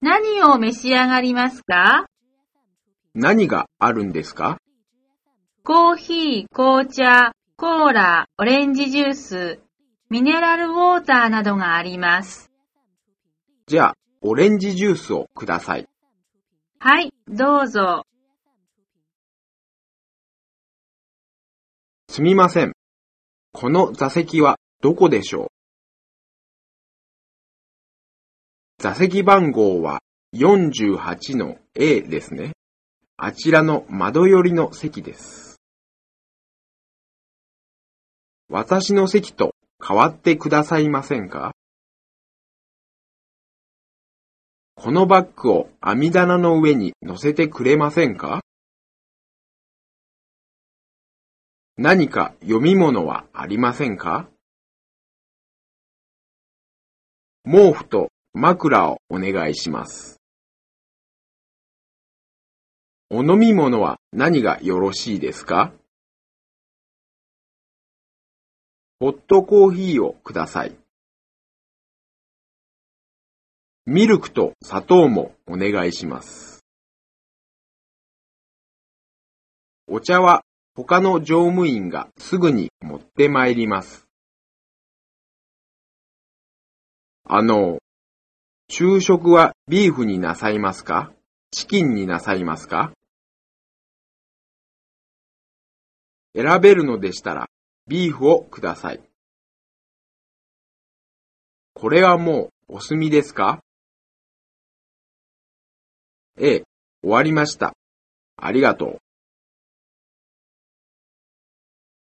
何を召し上がりますか？何があるんですか？コーヒー、紅茶、コーラ、オレンジジュース、ミネラルウォーターなどがあります。じゃあ、オレンジジュースをください。はい、どうぞ。すみません。この座席はどこでしょう？座席番号は48の A ですね。あちらの窓寄りの席です。私の席と変わってくださいませんか？このバッグを網棚の上に乗せてくれませんか？何か読み物はありませんか？毛布と枕をお願いします。お飲み物は何がよろしいですか？ホットコーヒーをください。ミルクと砂糖もお願いします。お茶は他の乗務員がすぐに持ってまいります。あの、昼食はビーフになさいますか？チキンになさいますか？選べるのでしたらビーフをください。これはもうお済みですか？ええ、終わりました。ありがとう。